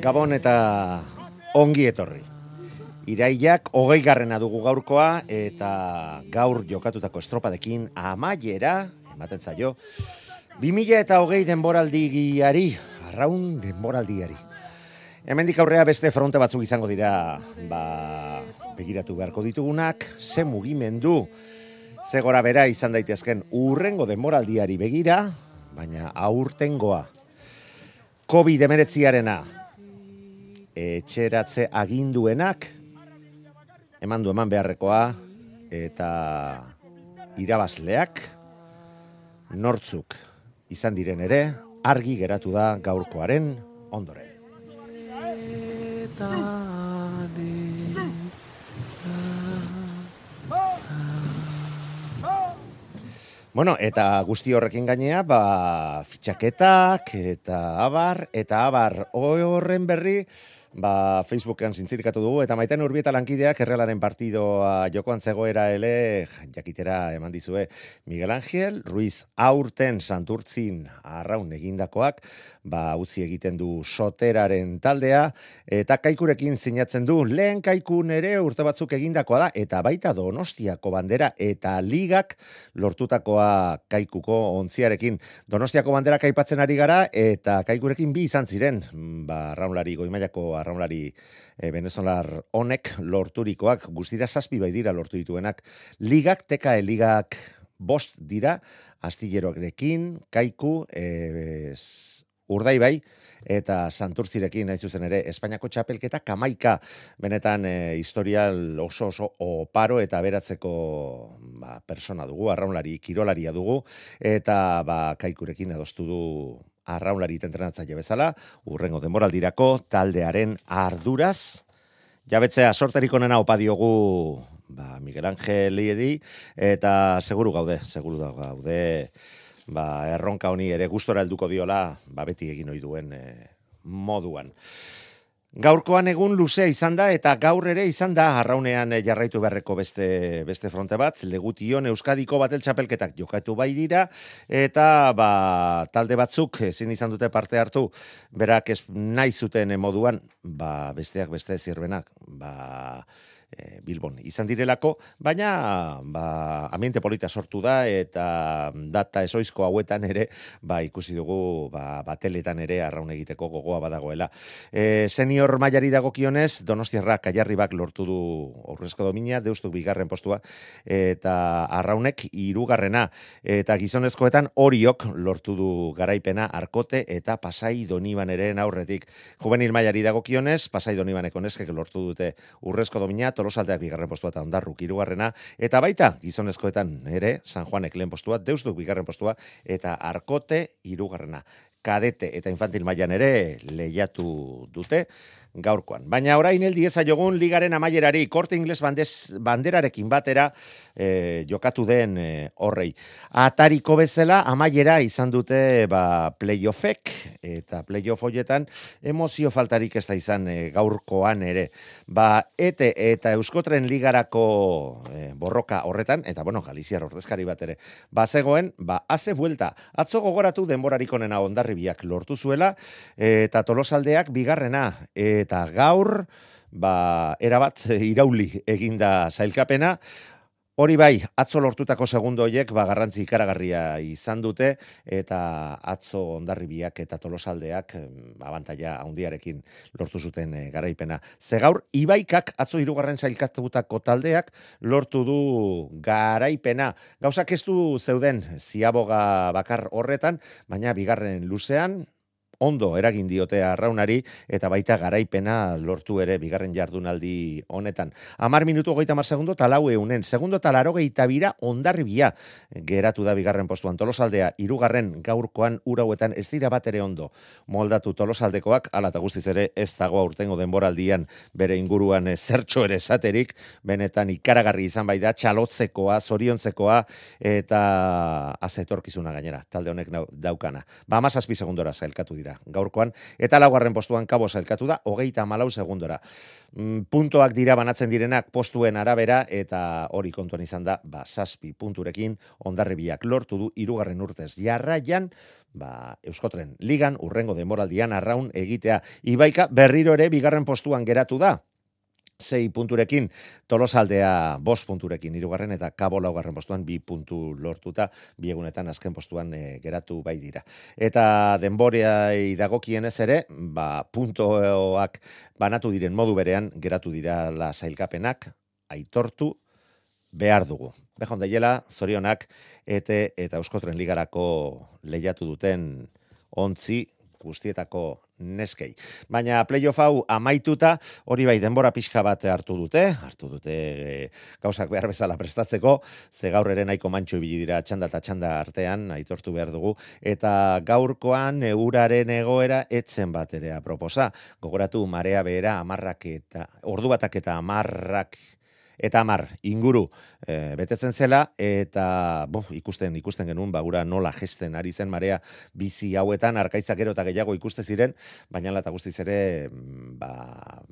Gabon eta ongi etorri. Iraiak hogei garrena dugu gaurkoa eta gaur jokatutako estropadekin amaiera, ematen zaio, 2000 eta hogei denboraldiari, arraun denboraldiari. Hemendik aurrea beste fronte batzuk izango dira, ba, begiratu beharko ditugunak, ze mugimendu, ze gora bera izan daitezken urrengo denboraldiari begira, baina aurtengoa, COVID-19arena, etxeratze aginduenak, eman du eman beharrekoa, eta irabazleak, nortzuk izan diren ere, argi geratu da gaurkoaren ondoren. Bueno, eta guzti horrekin gainea, ba, fitxaketak, eta abar, eta abar, horren berri, ba, Facebookean zintzirikatu dugu, eta maiten urbieta lankideak errealaren partidoa jokoan zegoera ele, jakitera eman dizue, Miguel Ángel, Ruiz aurten santurtzin arraun egindakoak, ba, utzi egiten du soteraren taldea, eta kaikurekin sinatzen du, lehen kaikun ere urte batzuk egindakoa da, eta baita donostiako bandera, eta ligak lortutakoa kaikuko ontziarekin. Donostiako bandera kaipatzen ari gara, eta kaikurekin bi izan ziren, ba, arraunlari goimaiako arraunlari e, venezolar honek lorturikoak, guztira zazpi bai dira lortu dituenak, ligak, teka ligak bost dira, astilleroarekin, kaiku, e, urdai bai, eta santurtzirekin nahi zuzen ere Espainiako txapelketa kamaika. Benetan e, historial oso oso oparo eta beratzeko ba, persona dugu, arraunlari, kirolaria dugu, eta ba, kaikurekin adostu du arraunlari entrenatzaile bezala, urrengo denboraldirako taldearen arduraz, jabetzea sorterik onena opa diogu ba, Miguel Angel eta seguru gaude, seguru da gaude, ba, erronka honi ere gustora helduko diola, ba, beti egin ohi duen e, moduan. Gaurkoan egun luzea izan da eta gaur ere izan da arraunean jarraitu beharreko beste beste fronte bat, legution Euskadiko batel txapelketak jokatu bai dira eta ba, talde batzuk ezin izan dute parte hartu, berak ez nahi zuten moduan, ba, besteak beste zirbenak, ba, e, Bilbon izan direlako, baina ba, ambiente polita sortu da eta data esoizko hauetan ere ba, ikusi dugu ba, bateletan ere arraun egiteko gogoa badagoela. E, senior mailari dagokionez, Donostiarra kaiarri bak lortu du aurrezko domina, deustuk bigarren postua, eta arraunek irugarrena, eta gizonezkoetan horiok lortu du garaipena arkote eta pasai doniban aurretik. Juvenil mailari dagokionez, pasai donibaneko neskek lortu dute urrezko domina, tolosaldeak bigarren postua eta ondarruk irugarrena, eta baita gizonezkoetan ere, San Juanek lehen postua, deustuk bigarren postua, eta arkote irugarrena kadete eta infantil mailan ere lehiatu dute. Gaurkoan. Baina orain heldi jogun ligaren amaierari korte ingles bandez, banderarekin batera e, jokatu den e, horrei. Atariko bezala amaiera izan dute ba, playoffek eta playoff hoietan emozio faltarik ez da izan e, gaurkoan ere. Ba, ete eta euskotren ligarako e, borroka horretan, eta bueno, Galiziar ordezkari bat ere, ba, zegoen, ba, haze buelta, atzo gogoratu denborarik onena ondarribiak lortu zuela, eta tolosaldeak bigarrena, eta gaur, ba, erabat irauli eginda zailkapena, Hori bai, atzo lortutako segundo hoiek ba garrantzi ikaragarria izan dute eta atzo ondarribiak eta tolosaldeak abantaia handiarekin lortu zuten e, garaipena. Ze gaur Ibaikak atzo hirugarren sailkatutako taldeak lortu du garaipena. Gauzak ez du zeuden ziaboga bakar horretan, baina bigarren luzean ondo eragin diote arraunari eta baita garaipena lortu ere bigarren jardunaldi honetan. Amar minutu goita mar segundo talau eunen. Segundo talaro geita bira ondarribia geratu da bigarren postuan tolosaldea irugarren gaurkoan urauetan ez dira bat ere ondo. Moldatu tolosaldekoak ala eta guztiz ere ez dago aurtengo denboraldian bere inguruan zertxo ere esaterik benetan ikaragarri izan bai da txalotzekoa, zoriontzekoa eta azetorkizuna gainera talde honek daukana. Ba, amazazpi segundora zailkatu dira gaurkoan, eta laugarren postuan kabo zailkatu da, hogeita malau segundora. Mm, puntoak dira banatzen direnak postuen arabera, eta hori kontuan izan da, ba, saspi punturekin, ondarribiak lortu du, irugarren urtez jarraian, ba, Euskotren ligan, urrengo demoraldian arraun egitea. Ibaika berriro ere bigarren postuan geratu da, sei punturekin, tolosaldea bost punturekin, irugarren eta kabo laugarren postuan bi puntu lortuta, biegunetan azken postuan e, geratu bai dira. Eta denborea idagokien ez ere, ba, puntoak banatu diren modu berean, geratu dira la zailkapenak, aitortu, behar dugu. Bejon daiela, zorionak, ete eta Euskotren ligarako lehiatu duten ontzi guztietako neskei. Baina playoff hau amaituta, hori bai denbora pixka bat hartu dute, hartu dute e, gauzak behar bezala prestatzeko, ze gaur ere nahiko mantxo ibili dira txanda eta txanda artean, aitortu behar dugu, eta gaurkoan euraren egoera etzen bat ere aproposa. Gogoratu marea behera amarrak eta, ordu batak eta amarrak eta amar inguru e, betetzen zela eta bo, ikusten ikusten genuen bagura nola gesten ari zen marea bizi hauetan arkaitzak gero eta gehiago ikuste ziren baina lata guztiz ere mm, ba,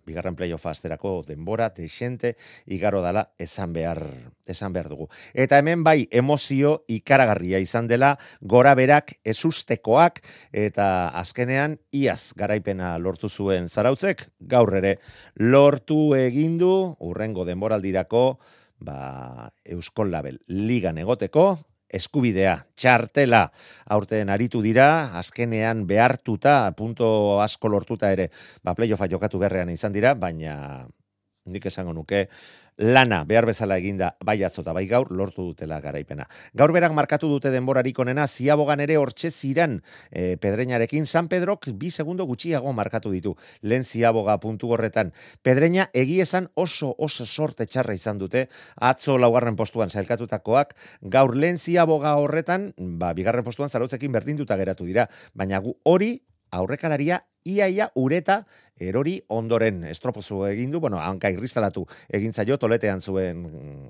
bigarren playoffa asterako denbora desente igaro dala esan behar esan behar dugu. Eta hemen bai emozio ikaragarria izan dela gora berak ezustekoak eta azkenean iaz garaipena lortu zuen zarautzek gaur ere lortu egindu urrengo denboraldira irako, ba, Euskol Label ligan egoteko, eskubidea, txartela, aurten aritu dira, azkenean behartuta, punto asko lortuta ere, ba, playoffa jokatu berrean izan dira, baina nik esango nuke, lana behar bezala eginda bai atzota bai gaur lortu dutela garaipena. Gaur berak markatu dute denborarik onena ziabogan ere hortxe ziran e, pedreñarekin San Pedrok bi segundo gutxiago markatu ditu. Lehen ziaboga puntu horretan. Pedreña egiezan oso oso sorte txarra izan dute atzo laugarren postuan zailkatutakoak gaur lehen ziaboga horretan ba, bigarren postuan zarotzekin berdinduta geratu dira. Baina gu hori aurrekalaria iaia ureta erori ondoren estropozu egin du, bueno, hanka irristalatu egin zaio, toletean zuen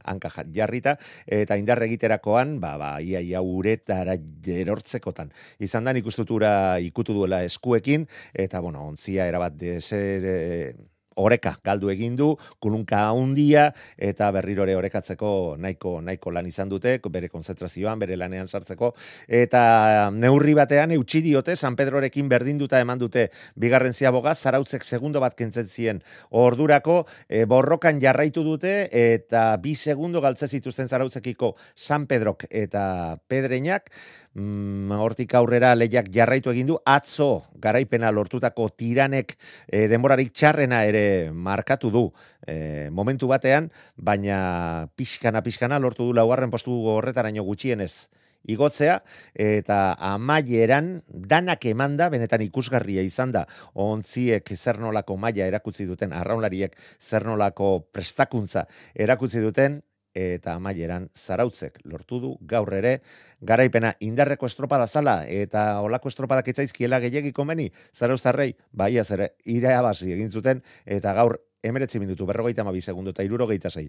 hanka jarrita, eta indar egiterakoan, ba, ba, iaia uretara erortzekotan. Izan da, ikustutura ikutu duela eskuekin, eta, bueno, ontzia erabat deser... Oreka galdu egin du, kulunka handia eta berrirore orekatzeko nahiko nahiko lan izan dute, bere konzentrazioan, bere lanean sartzeko eta neurri batean eutsi diote San Pedrorekin berdinduta eman dute bigarren ziaboga zarautzek segundo bat kentzen zien. Ordurako e, borrokan jarraitu dute eta bi segundo galtze zituzten zarautzekiko San Pedrok eta Pedreñak mm, hortik aurrera lehiak jarraitu egin du. Atzo garaipena lortutako tiranek e, denborarik txarrena ere markatu du e, momentu batean, baina pixkana pixkana lortu du laugarren postu horretaraino gutxienez igotzea eta amaieran danak emanda benetan ikusgarria izan da. Ontziek zernolako maila erakutsi duten arraunlariek zernolako prestakuntza erakutsi duten eta amaieran zarautzek lortu du gaur ere garaipena indarreko estropada zala eta olako estropadak etzaizkiela gehiegi komeni zarauztarrei bai ere irabazi egin zuten eta gaur emeretzi minutu berrogeita amabi segundu eta irurogeita zei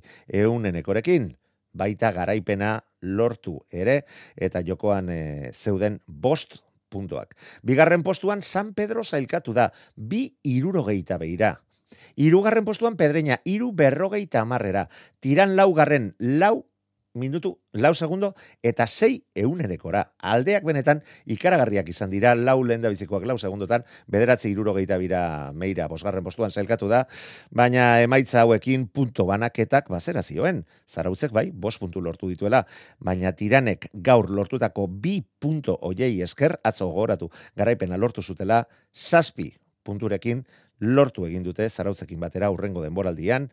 baita garaipena lortu ere eta jokoan e, zeuden bost puntuak. Bigarren postuan San Pedro zailkatu da, bi irurogeita beira. Irugarren postuan Pedreña, iru berrogeita amarrera. Tiran laugarren, lau minutu, lau segundo, eta sei eunerekora. Aldeak benetan, ikaragarriak izan dira, lau lehen bizikoak lau segundotan, bederatzi irurogeita bira meira, bosgarren postuan zailkatu da, baina emaitza hauekin punto banaketak bazera zioen. Zarautzek bai, bos puntu lortu dituela, baina tiranek gaur lortutako bi punto oiei esker, atzo goratu, garaipena lortu zutela, saspi punturekin lortu egin dute zarautzekin batera urrengo denboraldian,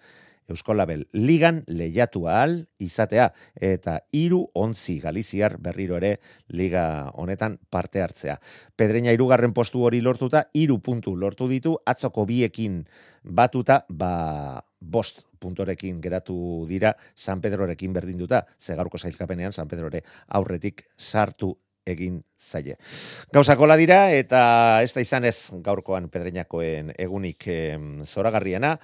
Euskolabel ligan lehiatu ahal izatea eta hiru ontzi galiziar berriro ere liga honetan parte hartzea. Pedreña irugarren postu hori lortuta, hiru puntu lortu ditu, atzoko biekin batuta, ba, bost puntorekin geratu dira San Pedrorekin berdinduta, ze gaurko zailkapenean San Pedrore aurretik sartu egin zaie. Gauzakola dira eta ez da izan ez gaurkoan pedreñakoen egunik e, zoragarriena,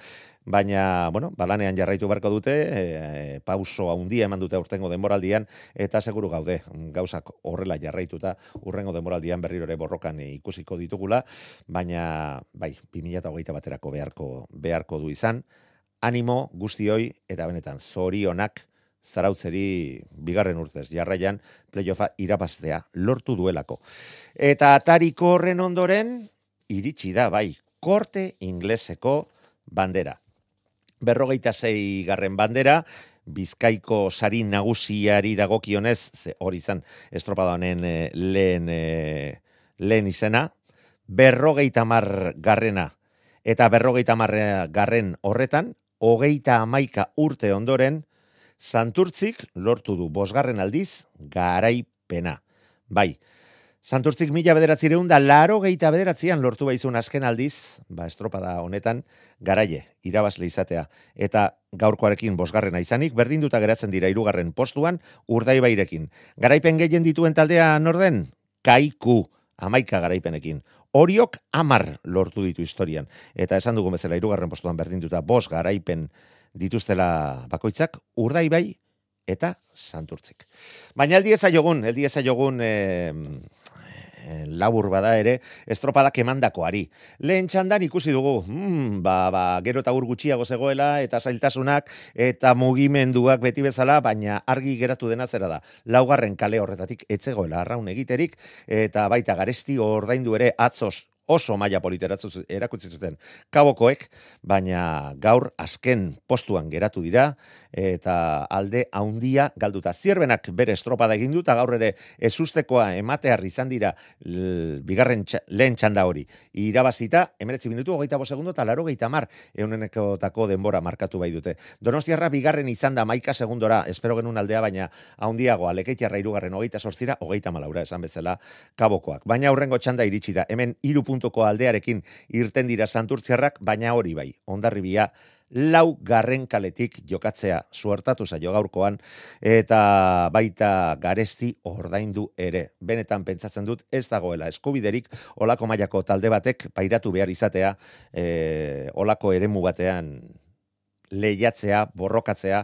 baina, bueno, balanean jarraitu beharko dute, e, pauso handia eman dute urtengo denboraldian, eta seguru gaude, gauzak horrela jarraituta, urrengo denboraldian berrirore borrokan ikusiko ditugula, baina, bai, 2008 baterako beharko, beharko du izan, animo guztioi, eta benetan, zorionak, zarautzeri bigarren urtez jarraian playoffa irabaztea lortu duelako. Eta atariko horren ondoren iritsi da bai korte ingleseko bandera. Berrogeita zei garren bandera, bizkaiko sari nagusiari dagokionez, ze hori izan estropada honen eh, lehen, eh, lehen izena, berrogeita mar garrena eta berrogeita mar garren horretan, hogeita amaika urte ondoren, Santurtzik lortu du bosgarren aldiz garaipena. Bai, Santurtzik mila bederatzireun da laro geita bederatzean lortu baizun azken aldiz, ba estropada honetan, garaie, irabazle izatea. Eta gaurkoarekin bosgarrena izanik, berdinduta geratzen dira irugarren postuan, urdai bairekin. Garaipen gehien dituen taldea norden? Kaiku, amaika garaipenekin. Oriok amar lortu ditu historian. Eta esan dugu bezala irugarren postuan berdinduta bos garaipen dituztela bakoitzak urdai bai eta santurtzik. Baina eldi eza jogun, eldi eza jogun e, labur bada ere, estropadak emandakoari. Lehen txandan ikusi dugu, mm, ba, ba, gero eta ur gutxiago zegoela, eta zailtasunak, eta mugimenduak beti bezala, baina argi geratu dena zera da. Laugarren kale horretatik etzegoela arraun egiterik, eta baita garesti ordaindu ere atzos oso maila politeratzu erakutsi zuten kabokoek, baina gaur azken postuan geratu dira eta alde haundia galduta. Zierbenak bere estropada egin duta gaur ere ezustekoa ematear izan dira bigarren lehen txanda hori. Irabazita, emeretzi minutu, hogeita segundo, eta laro geita mar, eunenekotako denbora markatu bai dute. Donostiarra bigarren izan da maika segundora, espero genuen aldea, baina haundiagoa, lekeitiarra irugarren hogeita sortzira, hogeita malaura esan bezala kabokoak. Baina aurrengo txanda iritsi da, hemen iru puntuko aldearekin irten dira santurtziarrak, baina hori bai, ondarribia lau garren kaletik jokatzea suertatu zaio gaurkoan eta baita garesti ordaindu ere. Benetan pentsatzen dut ez dagoela eskubiderik olako mailako talde batek pairatu behar izatea e, olako eremu batean lehiatzea, borrokatzea,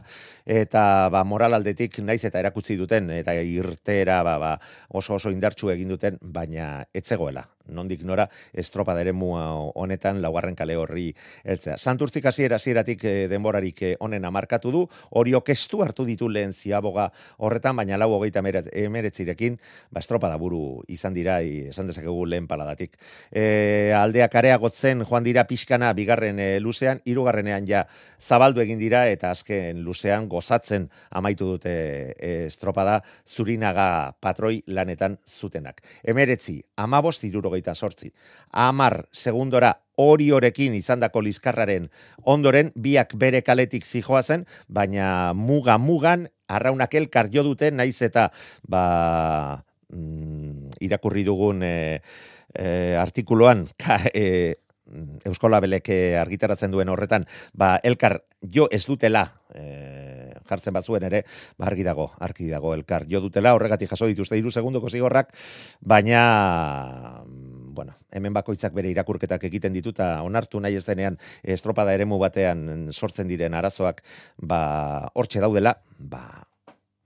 eta ba, moral aldetik naiz eta erakutsi duten, eta irtera ba, ba, oso oso indartsu egin duten, baina etzegoela nondik nora estropada ere honetan laugarren kale horri eltzea. Santurtzik hasiera hasieratik e, denborarik eh, honen amarkatu du, hori okestu hartu ditu lehen ziaboga horretan, baina lau hogeita emeretzirekin, ba estropada buru izan dira, esan dezakegu lehen paladatik. E, aldeak areagotzen joan dira pixkana bigarren e, luzean, hirugarrenean ja zabaldu egin dira, eta azken luzean gozatzen amaitu dute estropada zurinaga patroi lanetan zutenak. Emeretzi, amabost iruro berrogeita sortzi. Amar, segundora, hori horekin izan dako lizkarraren ondoren, biak bere kaletik zijoazen, baina muga mugan, arraunak elkar jo dute, naiz eta, ba, mm, irakurri dugun e, e, artikuloan, ka, e, Euskola Belek argitaratzen duen horretan, ba, elkar jo ez dutela e, jartzen bazuen ere, ba, argi dago, argi dago elkar. Jo dutela, horregatik jaso dituzte hiru segundoko zigorrak, baina bueno, hemen bakoitzak bere irakurketak egiten ditu eta onartu nahi ez denean estropada eremu batean sortzen diren arazoak ba hortxe daudela, ba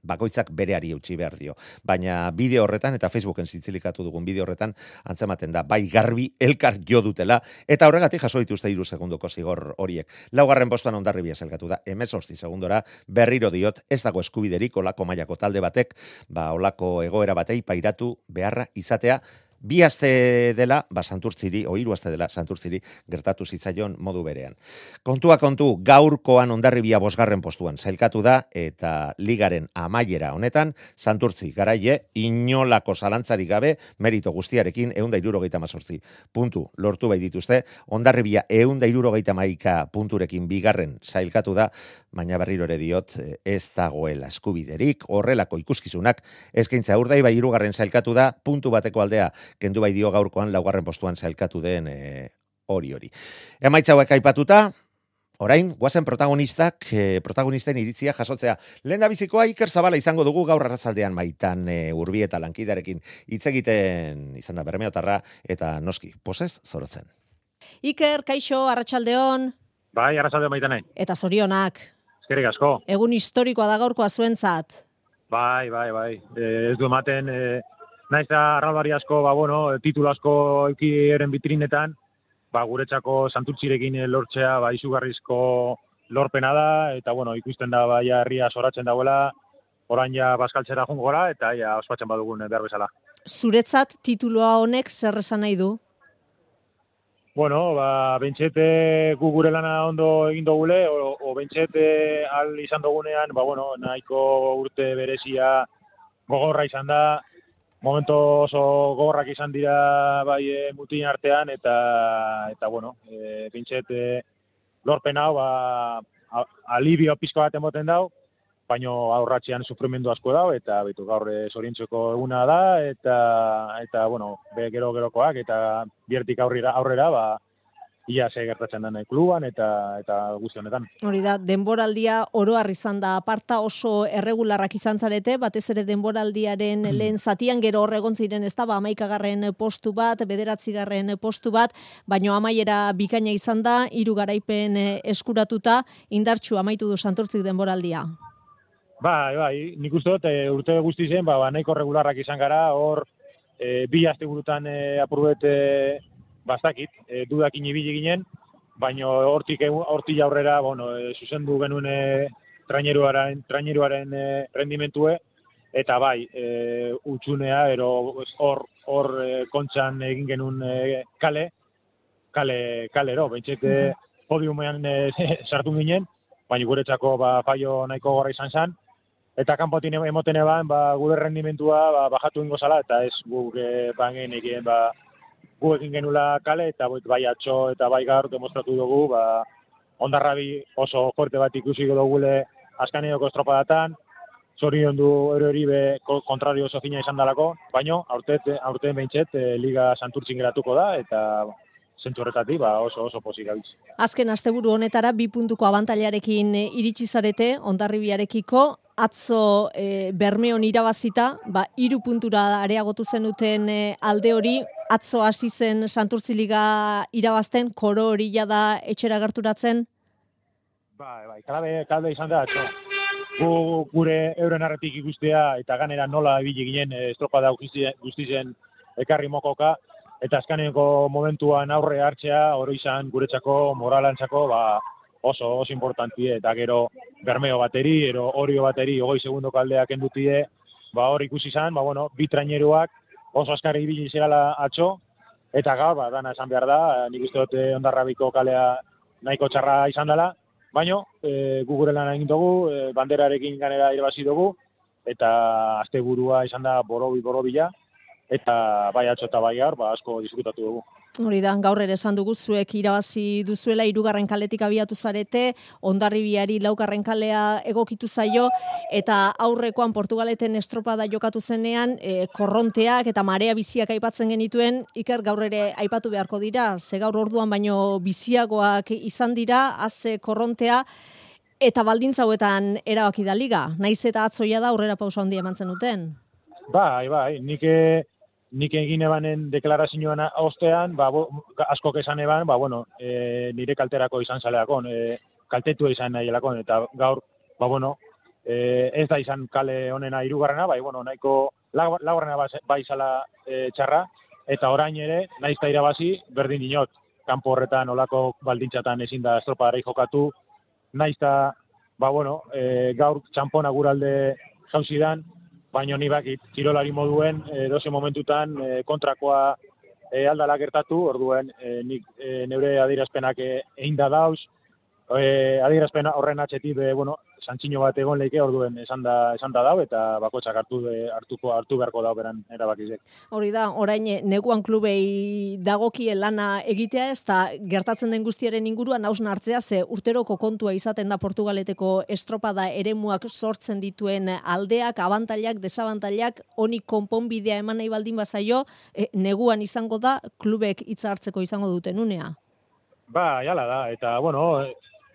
bakoitzak bereari utzi behar dio. Baina bideo horretan eta Facebooken zitzilikatu dugun bideo horretan antzematen da bai garbi elkar jo dutela eta horregatik jaso dituzte 3 segundoko zigor horiek. Laugarren postuan ondarribia zelkatu da 18 segundora berriro diot ez dago eskubiderik olako mailako talde batek ba olako egoera batei pairatu beharra izatea bi aste dela, ba, santurtziri, o aste dela, santurtziri, gertatu zitzaion modu berean. Kontua kontu, gaurkoan ondarribia bosgarren postuan, zailkatu da, eta ligaren amaiera honetan, santurtzi, garaie, inolako zalantzari gabe, merito guztiarekin, eunda irurogeita mazortzi. Puntu, lortu bai dituzte, ondarribia eunda irurogeita maika punturekin bigarren zailkatu da, baina berriro ere diot, ez dagoela eskubiderik, horrelako ikuskizunak, eskaintza urdai bai irugarren zailkatu da, puntu bateko aldea, kendu bai dio gaurkoan laugarren postuan zailkatu den e, hori hori. Emaitza hauek aipatuta, orain, guazen protagonistak, e, protagonisten iritzia jasotzea. Lehen da bizikoa Iker Zabala izango dugu gaur arratzaldean maitan e, urbi eta lankidarekin hitz egiten izan da bermeotarra eta noski, posez zorotzen. Iker, kaixo, arratsaldeon Bai, arrasaldeon baita nahi. eta zorionak. Eskerrik asko. Egun historikoa da gaurkoa zuentzat. Bai, bai, bai. E, ez du ematen, e, naiz da arralbari asko, ba, bueno, titulu asko euki eren bitrinetan, ba, guretzako santurtzirekin lortzea, ba, izugarrizko lorpena da, eta, bueno, ikusten da, bai, herria soratzen dauela, orain ja baskaltzera jungo gora, eta ja ospatzen badugun behar bezala. Zuretzat titulua honek zer esan nahi du? Bueno, ba, bentxete gu gure lana ondo egin dugule, o, o bentxete al izan dugunean, ba, bueno, nahiko urte berezia gogorra izan da, momento oso gogorrak izan dira bai e, mutin artean, eta, eta bueno, e, bentxete lorpen hau, ba, alibio pizko bat emoten dau, baino aurratzean sufrimendu asko dau, eta betu gaur e, zorientzeko eguna da, eta, eta bueno, be gero gerokoak, eta biertik aurrera, aurrera, ba, ia ze gertatzen den kluban, eta, eta guzti honetan. Hori da, denboraldia oroar izan da aparta oso erregularrak izan zarete, batez ere denboraldiaren lehen zatian gero hor egon ziren ez da, ba, amaikagarren postu bat, bederatzigarren postu bat, baino amaiera bikaina izan da, hiru garaipen eh, eskuratuta, indartxu amaitu du santortzik denboraldia. Bai, bai, nik uste dut, e, urte guzti zen, ba, ba, nahiko regularrak izan gara, hor, e, bi aste burutan e, apurbet e, bastakit, e, dudakin ibili ginen, baino hortik hortik aurrera, bueno, e, zuzendu genuen e, traineruaren, traineruaren e, rendimentue, eta bai, e, utxunea, ero hor, hor e, kontxan egin genuen e, kale, kale, kalero, bentxete podiumean e, sartu ginen, baina guretzako ba, fallo nahiko gorra izan zen, eta kanpotin emoten eban, ba, gure rendimentua ba, bajatu ingo zala, eta ez guk e, bangen egin, ba, gu egin genula kale, eta bai- atxo eta bai gaur demostratu dugu, ba, ondarrabi oso fuerte bat ikusi dugule azkaneoko estropadatan, zorion du erori be ko- kontrario oso fina izan dalako, baino aurte, aurte behintzet e, Liga Santurtzin geratuko da, eta zentu horretatik ba, oso oso pozik gabiz. Azken asteburu honetara bi puntuko abantailarekin eh, iritsi zarete Hondarribiarekiko atzo e, Bermeon irabazita, ba hiru puntura areagotu zenuten eh, alde hori atzo hasi zen Santurtzi Liga irabazten koro hori da etxera gerturatzen. Bai, bai, kalabe, kalbe izan da, atzo. Gu, gure euren arretik ikustea eta ganera nola ibili ginen eh, estropada guztien, guztien ekarri mokoka, eta azkaneko momentuan aurre hartzea, hori izan guretzako, moralantzako, ba, oso, oso importantie, eta gero bermeo bateri, ero orio bateri, ogoi segundoko aldeak endutie, ba, hor ikusi izan, ba, bueno, bi traineruak oso askarri ibili zirala atzo, eta gaur, ba, dana esan behar da, eh, nik uste dut eh, ondarrabiko kalea nahiko txarra izan dela, Baino, e, gu gure lan egin dugu, e, banderarekin ganera irabazi dugu, eta asteburua izan da borobi borobila, eta bai atzo eta bai gaur, ba, asko disfrutatu dugu. Hori da, gaur ere esan dugu zuek irabazi duzuela hirugarren kaletik abiatu zarete, Hondarribiari laugarren kalea egokitu zaio eta aurrekoan Portugaleten estropada jokatu zenean e, korronteak eta marea biziak aipatzen genituen, Iker gaur ere aipatu beharko dira, ze gaur orduan baino biziagoak izan dira, haze korrontea Eta baldintza hauetan erabaki da liga, naiz eta atzoia da aurrera pausa handia emantzen duten. Bai, bai, nik e, nik egin ebanen deklarazioan ostean, ba, bo, askok esan eban, ba, bueno, e, nire kalterako izan zaleakon, e, kaltetu izan nahi elakon, eta gaur, ba, bueno, e, ez da izan kale honena hirugarrena, bai, bueno, nahiko lau- laugarrena ba- bai izala e, txarra, eta orain ere, naiz eta irabazi, berdin inot, kanpo horretan olako baldintzatan ezin da estropadari jokatu, naiz eta, ba, bueno, e, gaur txampona guralde jauzidan, baino ni bakit, kirolari moduen, e, doze momentutan e, kontrakoa e, aldala gertatu, orduen e, nik e, neure adierazpenak e, egin da dauz, e, adierazpen horren atxetik, be, bueno, santxino bat egon leike, orduen esan da, esan da dau, eta bakotxak hartu, hartuko, hartu beharko dau beran erabakizek. Hori da, orain neguan klubei dagokie lana egitea ez da gertatzen den guztiaren inguruan hausna hartzea ze urteroko kontua izaten da Portugaleteko estropada eremuak sortzen dituen aldeak, abantailak, desabantailak, honi konponbidea eman nahi baldin bazaio, eh, neguan izango da klubek hitza hartzeko izango duten unea. Ba, jala da, eta, bueno,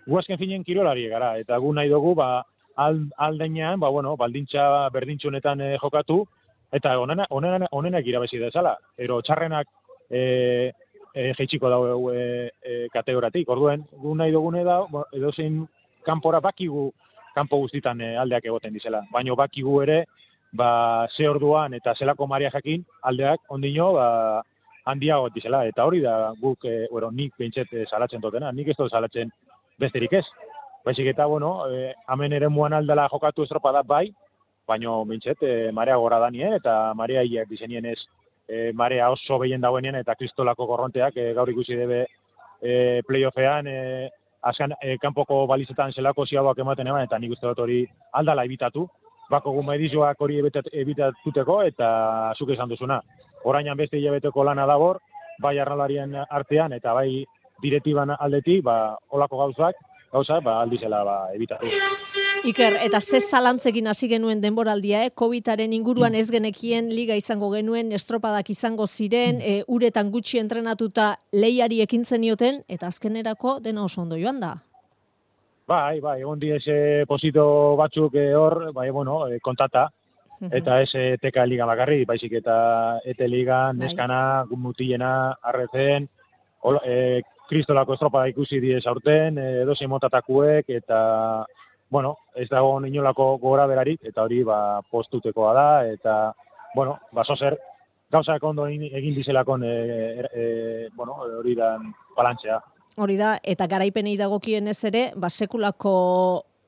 e, gu azken finen kirolari gara, eta gu nahi dugu, ba, al, aldeinean, ba, bueno, baldintza berdintxunetan e, jokatu, eta onena, onena, onenak irabezi dezala. Ero txarrenak e, e, jeitsiko dago e, e, kategoratik. Orduen, gu nahi dugune da, edozein kanpora bakigu kanpo guztitan e, aldeak egoten dizela. Baino bakigu ere, ba, ze orduan eta zelako maria jakin, aldeak ondino, ba, handiago dizela. Eta hori da guk, e, bueno, nik behintzet e, salatzen dutena. Nik ez dut salatzen besterik ez. Baizik eta, bueno, e, hemen ere muan aldela jokatu estropada bai, baino behintzet, e, marea gora danien, eta marea hiak dizenien ez, e, marea oso behien dagoenien, eta kristolako korronteak e, gaur ikusi debe e, playoffean, e, azkan e, kanpoko balizetan zelako ziagoak ematen eman, eta nik uste dut hori aldala ebitatu, bako guma edizioak hori ebitat- ebitatuteko, eta zuk esan duzuna. Orainan beste hilabeteko lana dabor, bai arralarien artean, eta bai direktiban aldetik, ba, olako gauzak, gauzak, ba, aldizela, ba, ebitatu. Iker, eta ze zalantzekin hasi genuen denboraldia, eh? COVID-aren inguruan ez genekien liga izango genuen, estropadak izango ziren, e, uretan gutxi entrenatuta lehiari ekin zenioten, eta azkenerako dena oso ondo joan da. Bai, bai, egon diez e, posito batzuk e, hor, bai, bueno, e, kontata, eta ez e, teka liga bakarri, baizik eta ete ligan, Bai. neskana, gumutilena, arrezen, hola, e, kristolako estropada ikusi diez aurten, e, edozi motatakuek, eta, bueno, ez dago inolako gora berarik, eta hori, ba, postutekoa da, eta, bueno, baso zer, gauzak ondo egin dizelakon, e, e, bueno, hori da balantzea. Hori da, eta garaipenei dagokienez ere, ba, sekulako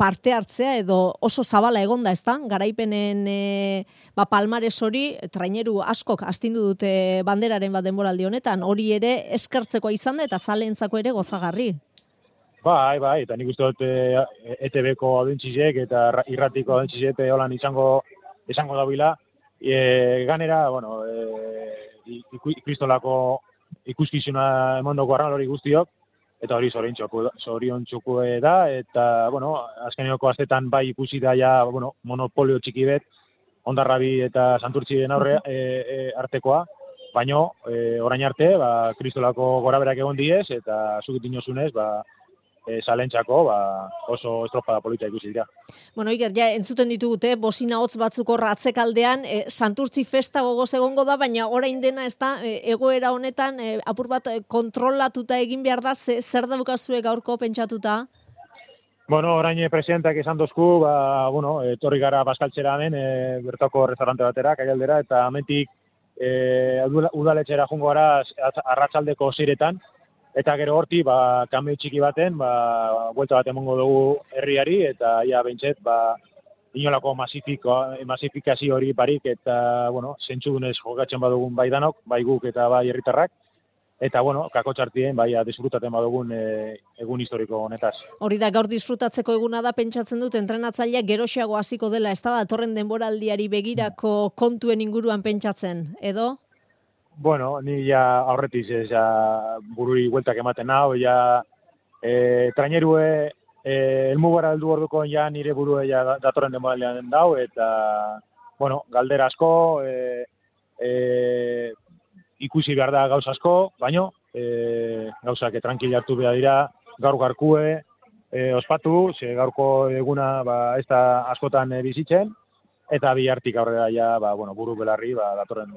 parte hartzea edo oso zabala egonda, ezta? Garaipenen e, ba, palmares hori, traineru askok astindu dute banderaren bat denboraldi honetan, hori ere eskertzekoa izan da eta zalentzako ere gozagarri. Bai, bai, eta nik uste dut e, ETB-ko audentxizek eta ra- irratiko audentxizek holan izango, izango dabila. E, ganera, bueno, e, iku, kristolako ikuskizuna emondoko arran hori guztiok, eta hori zorion txoku, zorion da, eta, bueno, azkeneko astetan bai ikusi da ja, bueno, monopolio txiki bet, ondarrabi eta santurtzien aurre e, e, artekoa, baino, e, orain arte, ba, kristolako goraberak egon diez, eta zuk dinozunez, ba, e, salentzako ba, oso estropada polita ikusi dira. Bueno, Iker, ja, entzuten ditugute, bosina hotz batzuk atzekaldean, e, santurtzi festa gogoz egongo da, baina orain dena ez da, e, egoera honetan, e, apur bat kontrolatuta egin behar da, ze, zer daukazue gaurko pentsatuta? Bueno, orain eh, presidentak esan dozku, ba, bueno, etorri gara baskaltzera hemen, e, bertoko restaurante batera, kaialdera, eta amentik e, udaletxera jungo gara arratsaldeko ziretan, eta gero horti, ba, kamio txiki baten, ba, buelta bat emongo dugu herriari, eta ia behintzet, ba, inolako masifiko, masifikazio hori barik, eta, bueno, zentzudunez jokatzen badugun bai danok, bai guk eta bai herritarrak, eta, bueno, kako txartien, bai, disfrutaten badugun e, egun historiko honetaz. Hori da, gaur disfrutatzeko eguna da pentsatzen dut entrenatzaileak geroxeago hasiko dela, ez da datorren denboraldiari begirako kontuen inguruan pentsatzen, edo? Bueno, ni ja aurretiz ja bururi bueltak ematen nau, ja e, trainerue e, elmugara heldu orduko ja nire burue ja da- datorren denboraldean dau eta bueno, galdera asko e, e, ikusi behar da gauza asko, baino e, gauzak tranquil hartu behar dira, gaur garkue, e, ospatu, ze gaurko eguna ba, ez da askotan e, bizitzen, eta bihartik aurrera ja, ba, bueno, buru belarri, ba, datorren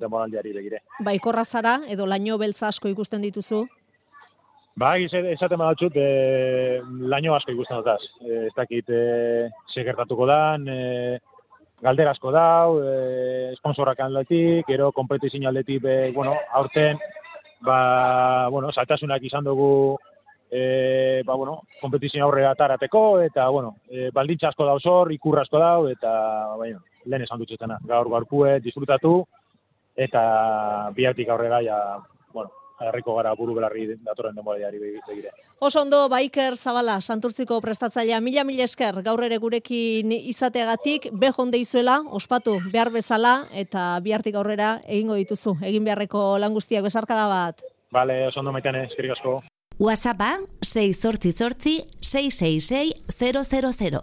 demoraldiari begire. Baikorra zara, edo laino beltza asko ikusten dituzu? Ba, esaten badatzut, e, laino asko ikusten dutaz. E, ez dakit, e, ze gertatuko dan, e, galdera asko dau, e, sponsorak aldetik, gero kompetizio aldetik, be, bueno, aurten, ba, bueno, saltasunak izan dugu, e, ba, bueno, kompetizio aurrera tarateko, eta, bueno, e, baldintza asko dau zor, ikurra asko dau, eta, baina, lehen esan dutxetena, gaur gaurkue disfrutatu, eta bihartik aurrera, ja, bueno, herriko gara buru belarri datorren denborari begire. Oso ondo, Baiker Zabala, Santurtziko prestatzailea, mila mila esker, gaur ere gurekin izateagatik, bejon deizuela, ospatu, behar bezala, eta bihartik aurrera egingo dituzu, egin beharreko lan guztiak besarkada bat. Bale, oso ondo maitane, eskerrik asko. WhatsAppa 688 666 000.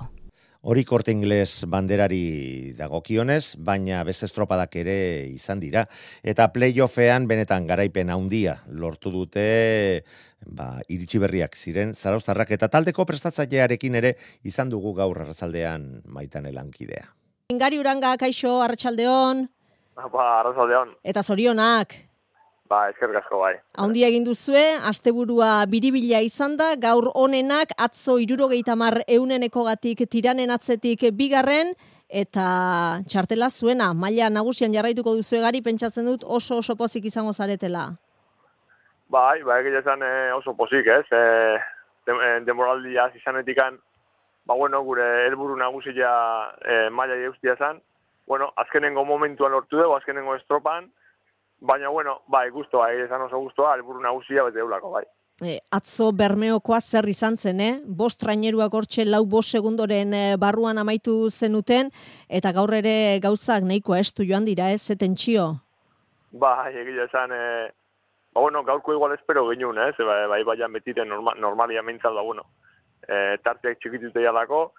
Hori korte ingles banderari dagokionez, baina beste estropadak ere izan dira. Eta playoffean benetan garaipen handia lortu dute ba, iritsi berriak ziren zarauztarrak eta taldeko prestatzailearekin ere izan dugu gaur arrazaldean maitan elankidea. Ingari uranga, kaixo, arratsaldeon Ba, arrazaldeon. eta zorionak. Ba, eskerrik asko bai. Haundia egin duzue, asteburua biribila izan da, gaur honenak atzo irurogeita mar euneneko gatik tiranen atzetik bigarren, eta txartela zuena, maila nagusian jarraituko duzu egari, pentsatzen dut oso oso pozik izango zaretela. Bai, ba, egia esan eh, oso pozik, ez? E, eh, demoraldia izanetikan, ba, bueno, gure helburu nagusia e, maila eustia zen. Bueno, azkenengo momentuan lortu dugu, azkenengo estropan, baina, bueno, bai, guztua, esan oso guztua, helburu nagusia bete eulako, bai. E, atzo bermeokoa zer izan zen, eh? Bost traineruak hortxe lau bost segundoren eh, barruan amaitu zenuten, eta gaur ere gauzak nahikoa estu joan dira, ez, zeten txio. Bai, egia esan, e, ba, bueno, gaurko igual espero genuen, ez? Bai, bai, baian betiten norma, normalia meintzat da, bueno, e, tarteak txikitute jalako,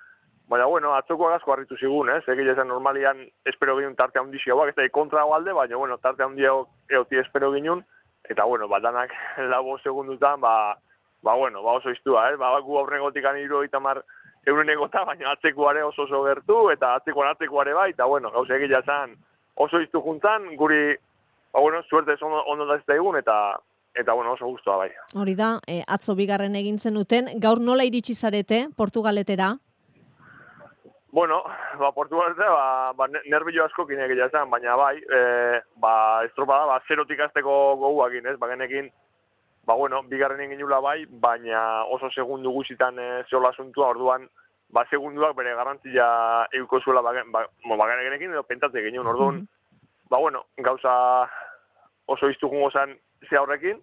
baina, bueno, atzoko agazko harritu zigun, ez? Egia esan normalian espero genuen tarte handixio, bak, ez da kontra alde, baina, bueno, tarte handia eoti espero genuen, eta, bueno, badanak labo segundutan, ba, ba, bueno, ba oso iztua, eh? Ba, gu aurregotik aniro itamar eunenegota, baina atzekuare oso oso gertu, eta atzekoan atzekuare bai, eta, bueno, gauza egia esan oso iztu juntan, guri, ba, bueno, suerte ondo, ondo da ez daigun, eta, eta, bueno, oso guztua bai. Hori da, e, atzo bigarren egin zenuten, gaur nola iritsi zarete Portugaletera? Bueno, ba, Portugalete, ba, ba, ne- nerbio asko kine egia esan, baina bai, e, ba, estropada, ba, zerotik azteko goguakin, ez, ba, genekin, ba, bueno, bigarren egin bai, baina oso segundu gutxitan e, zehola asuntua, orduan, ba, segunduak bere garrantzia euko zuela, ba, gen- ba, mo, ba, edo pentatze genuen, orduan, ba, bueno, gauza oso iztu jungo zen ze horrekin,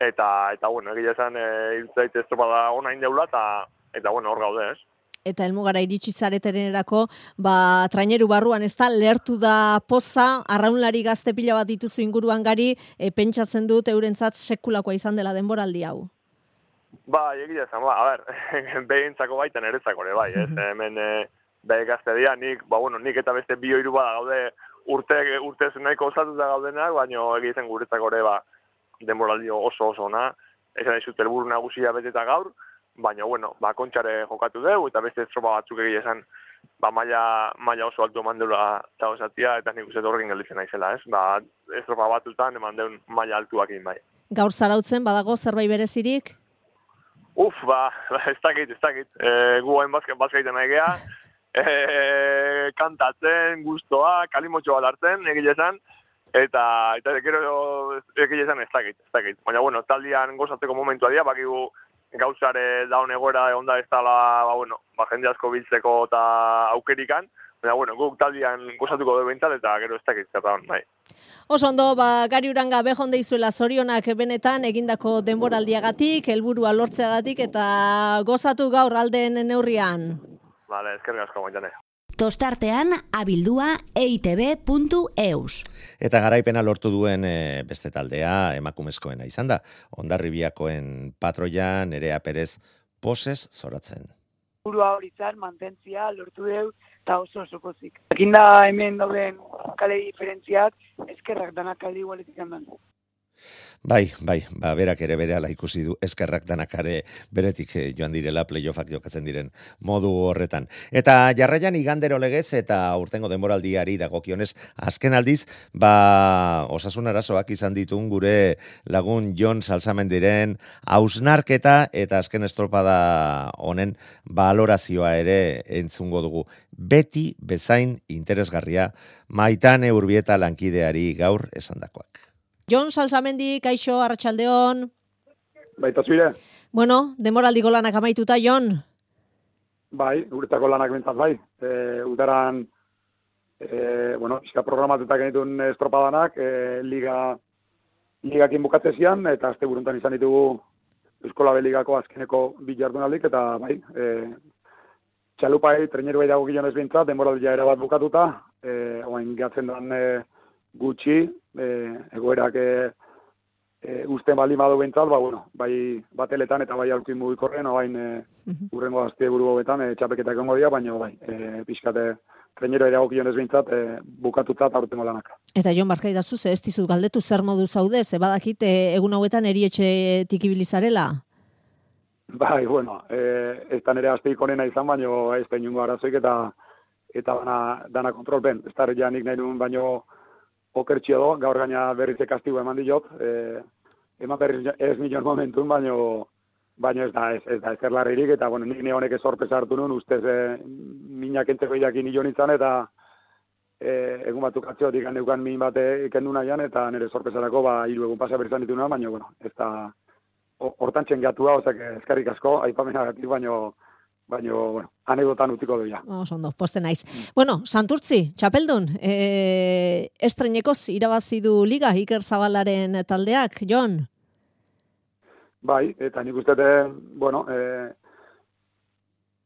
eta, eta, bueno, egia esan, e, estropada ona indeula, eta, eta, bueno, hor gaude, ez. Eta helmugara iritsi zaretenerako, ba, traineru barruan ez da, lehertu da poza, arraunlari gazte pila bat dituzu inguruan gari, e, pentsatzen dut eurentzat sekulakoa izan dela denboraldi hau. Ba, egia esan, ba, a ber, behintzako baita niretzako ere, bai, ez, hemen e, behi gazte nik, ba, bueno, nik eta beste bi oiru bada gaude urte, urte nahiko osatuta gaudenak, baina egia zen guretzako ere, ba, denboraldi oso oso ona, esan dizut helburu nagusia beteta gaur, baina, bueno, ba, kontxare jokatu dugu, eta beste estropa batzuk egia esan, ba, maila, maila oso altu eman deula eta osatia, eta nik uste horrekin gelditzen naizela, ez? Ba, estropa batutan eman deun maila altuakin, bai. Gaur zarautzen badago zerbait berezirik? Uf, ba, ba, ez dakit, ez dakit. E, gu hain bazka, bazka egiten. E, kantatzen, gustoa, kalimotxo bat hartzen, egile esan. Eta, eta gero egile esan ez dakit, ez dakit. Baina, bueno, taldian gozatzeko momentua dira, bakigu gauzare daun egoera onda ez dala, ba, bueno, ba, jende asko biltzeko eta aukerikan. Baina, bueno, guk taldian gozatuko dugu behintzat, eta gero ez dakit zer da hon, bai. Oso ondo, ba, gari uranga behon deizuela zorionak benetan egindako denboraldiagatik, helburua lortzeagatik eta gozatu gaur aldeen neurrian. Vale, eskerrik asko, maitane. Tostartean abildua eitb.eus. Eta garaipena lortu duen e, beste taldea emakumezkoena izan da. Ondarribiakoen patroia Nerea Perez poses zoratzen. burua hori zan, mantentzia, lortu deu, eta oso oso pozik. Jakin da hemen dauden kale diferentziak, eskerrak danak kalde igualetik handan. Bai, bai, ba, berak ere bere ala ikusi du eskerrak danakare beretik eh, joan direla playoffak jokatzen diren modu horretan. Eta jarraian igandero legez eta urtengo denboraldiari dagokionez azken aldiz, ba, osasun arazoak izan ditun gure lagun Jon Salsamendiren hausnarketa eta azken estropada honen balorazioa ere entzungo dugu. Beti bezain interesgarria maitane urbieta lankideari gaur esandakoak. Jon Salsamendi, kaixo, arratsaldeon. Baita zuire, Bueno, demoraldiko lanak amaituta, Jon. bai, guretako lanak bintzat bai. E, udaran, e, bueno, iska programatutak genitun estropadanak, e, liga, ligakin bukatzezian, eta azte buruntan izan ditugu Euskola Beligako azkeneko bi jardunaldik, eta bai, e, txalupai, treneru bai dago gilonez bintzat, demoraldia era bat bukatuta, e, oain gatzen den e, gutxi, e, egoerak e, e, usten baldin badu bintzat, ba, bueno, bai bateletan eta bai alkuin mugikorren, oain e, urrengo azte buru hobetan e, txapeketak ongo dira, baina bai, e, pixkate trenero ere gokionez bintzat, e, bukatuta eta urtengo lanak. Eta Jon Barkaidazu, ze ez dizut galdetu zer modu zaude, ze badakit eh, egun hauetan erietxetik ibilizarela. Bai, bueno, e, ez da nire azteik onena izan, baino ez da inungo arazoik eta eta dana, dana kontrolpen. Ez da ja nik nahi nuen baino okertxio do, gaur gaina berriz kastigo eman diot, e, eman berriz ez milion momentun, baino baino ez da, ez, ez da, ezer larririk, eta bueno, nik ne honek ez sorpresa hartu nun, ustez e, minak entzeko idakin nilo nintzen, eta e, egun batzuk atzeotik neukan min bate ikendu nahian, eta nire sorpresarako ba, hiru egun pasa berizan ditu baina, bueno, ez da, ho- hortan txengatua, ozak eskarrik asko, aipamenagatik, baino, baino, bueno, anekdotan utiko duia. Oso ondo, poste naiz. Bueno, Santurtzi, txapeldun, e, estrenekoz irabazi du liga Iker Zabalaren taldeak, Jon? Bai, eta nik uste, eh, bueno, e,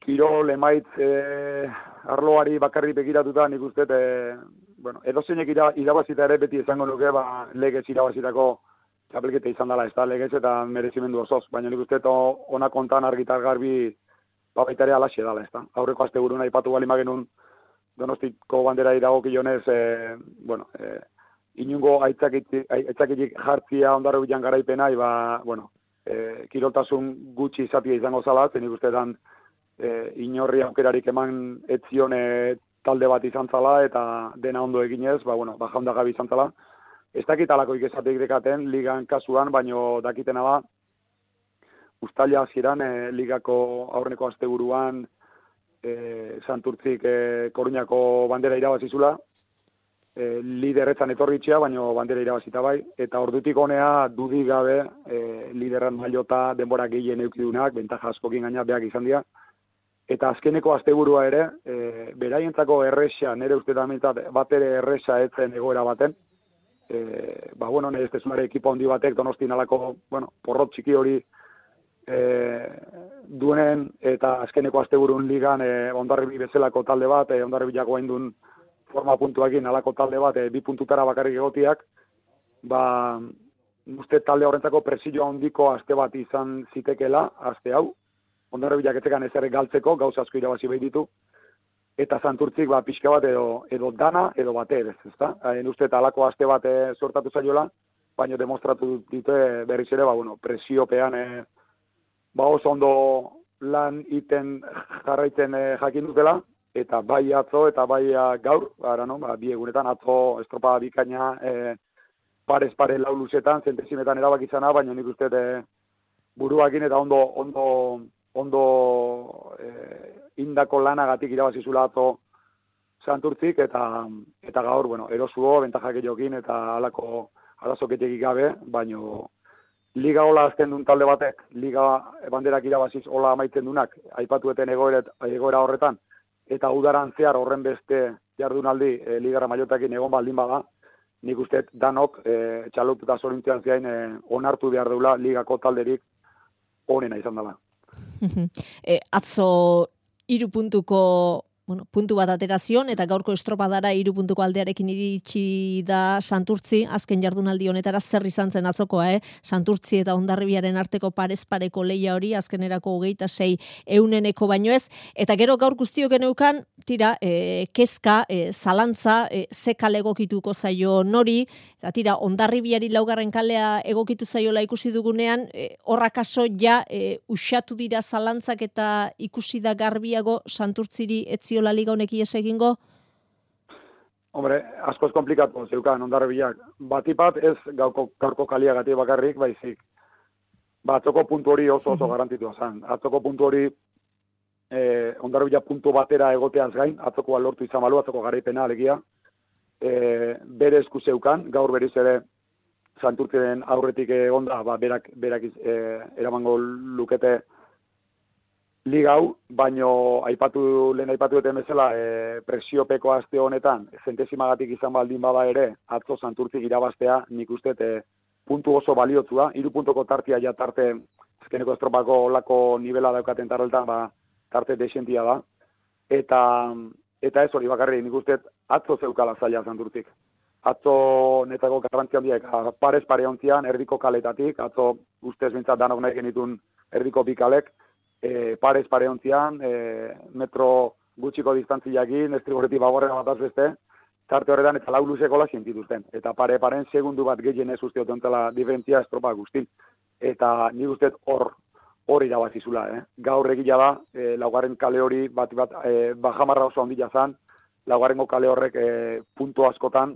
kirol emaitz e, arloari bakarri begiratuta nik uste, e, bueno, edo zeinek ira, irabazita ere beti esango nuke, ba, legez irabazitako txapelketa izan dela, ez da, legez eta merezimendu osoz, baina nik uste, to- ona kontan argitar garbi, ba, baita ere alaxe dela, ez. Aurreko azte buruna ipatu bali magenun, donostiko bandera iragokionez, e, bueno, e, inungo aitzakitik, jartzia ondarro bilan garaipena, ba, bueno, e, kiroltasun gutxi izatia izango zala, zen ikustetan e, inorri aukerarik eman etzion talde bat izan zala, eta dena ondo eginez, ba, bueno, ba, jaunda gabi izan zala. Ez dakit alako ikesatik dekaten, ligan kasuan, baino dakitena da, ustaila hasieran e, ligako aurreneko asteburuan e, Santurtzik e, Koruñako bandera irabazizula, e, liderretzan etorritxea, baino bandera irabazita bai, eta ordutik honea dudik gabe e, liderran mailota denbora gehien eukidunak, bentaja askokin gaina beak izan dira, eta azkeneko asteburua ere, e, beraientzako erresa, nire uste da bat ere erresa etzen egoera baten, e, ba, bueno, nire ez ekipo handi batek donostin alako, bueno, porrot txiki hori e, duenen eta azkeneko asteburun ligan e, ondarribi bezalako talde bat, e, ondarribillako haindun forma puntuakin alako talde bat, e, bi puntutara bakarrik egotiak, ba, uste talde horrentzako presio handiko aste bat izan zitekela, aste hau, ondarribillak etzekan ezerrek galtzeko, gauza asko irabazi behit ditu, eta santurtzik ba, pixka bat edo, edo dana edo bate ez, ezta? Hain uste eta alako aste bat e, sortatu zaiola, baina demostratu dute berriz ere, ba, bueno, presiopean e, ba oso ondo lan iten jarraiten e, jakin dutela, eta bai atzo eta bai a, gaur, ara no, ba, bi egunetan atzo estropa bikaina e, parez pare lau luzetan, zentezimetan erabak izana, baina nik uste e, buruakin eta ondo, ondo, ondo e, indako lanagatik irabazizula atzo santurtzik, eta, eta gaur, bueno, erosuo, bentajak jokin, eta alako arazoketekik gabe, baino liga hola azten duen talde batek, liga banderak irabaziz hola amaitzen dunak, aipatueten egoera, egoera horretan, eta udaran zehar horren beste jardunaldi e, ligara maiotakin egon baldin bada, nik uste danok e, txalup eta zorintzian ziain e, onartu behar deula ligako talderik onena izan dela. e, atzo hiru puntuko bueno, puntu bat aterazion, eta gaurko estropadara iru puntuko aldearekin iritsi da Santurtzi, azken jardunaldi honetara zer izan zen atzokoa, eh? Santurtzi eta ondarribiaren arteko parezpareko leia hori, azkenerako hogeita sei euneneko baino ez, eta gero gaur guztiok geneukan, tira, e, kezka, e, zalantza, e, ze kale egokituko zaio nori, eta tira, ondarribiari laugarren kalea egokitu zaiola ikusi dugunean, horrakaso ja e, usatu dira zalantzak eta ikusi da garbiago Santurtziri etziola liga honek ies egingo? Hombre, askoz komplikatu zeukan ondarribiak. Batipat ez gauko, gaurko kaliagatik bakarrik, baizik. Ba, atzoko puntu hori oso oso garantitua zen. Atzoko puntu hori eh, ondarribia puntu batera egoteaz gain, atzoko lortu izan balu, atzoko garaipena alegia, eh, bere esku zeukan, gaur beriz ere santurtzen aurretik egonda, ba, berak, berak eh, eramango lukete liga hau, baino aipatu lehen aipatu duten bezala, e, presiopeko aste honetan, zentesimagatik izan baldin bada ere, atzo santurtzik irabaztea, nik uste, e, puntu oso baliotzua, hiru puntuko tartia ja tarte, azkeneko estropako lako nivela daukaten taroltan, ba, tarte desentia da, eta, eta ez hori bakarri, nik uste, atzo zeukala zaila santurtzik. Atzo netako garrantzian diek, parez pare ontzian, erdiko kaletatik, atzo ustez bintzat danok nahi genitun erdiko bikalek, e, parez pare ontzian, e, metro gutxiko distantziakin, estriboretik bagorren bataz beste, tarte horretan eta lau luzeko la sentituzten. Eta pare paren segundu bat gehien ez uste otontela diferentzia estropa guztin. Eta ni guztet hor hor irabazizula, eh? Gaur egila da, e, laugarren kale hori bat, bat e, bajamarra oso ondila zan, laugarrengo kale horrek e, puntu askotan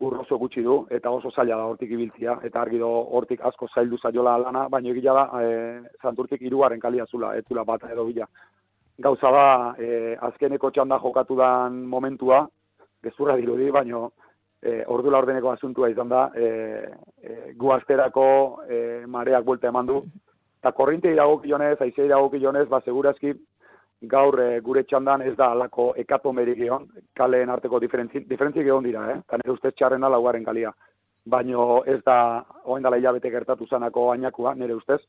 urroso gutxi du, eta oso zaila da hortik ibiltzia, eta argi do hortik asko zaildu zaiola lana, baina egila da, e, zanturtik iruaren kalia zula, ez zula bat edo bila. Gauza da, e, azkeneko txanda jokatu dan momentua, gezurra dirudi, baina e, ordula ordeneko asuntua izan da, e, e, guazterako e, mareak buelta eman du, eta korrinte iragok jonez, aizea iragok jonez, ba, segurazki, gaur e, gure txandan ez da alako ekato egon, kaleen arteko diferentzi, diferentzi egon dira, eh? Eta nire ustez txarrena laugarren kalia. Baino ez da, oen dala hilabete gertatu zanako ainakua, nire ustez.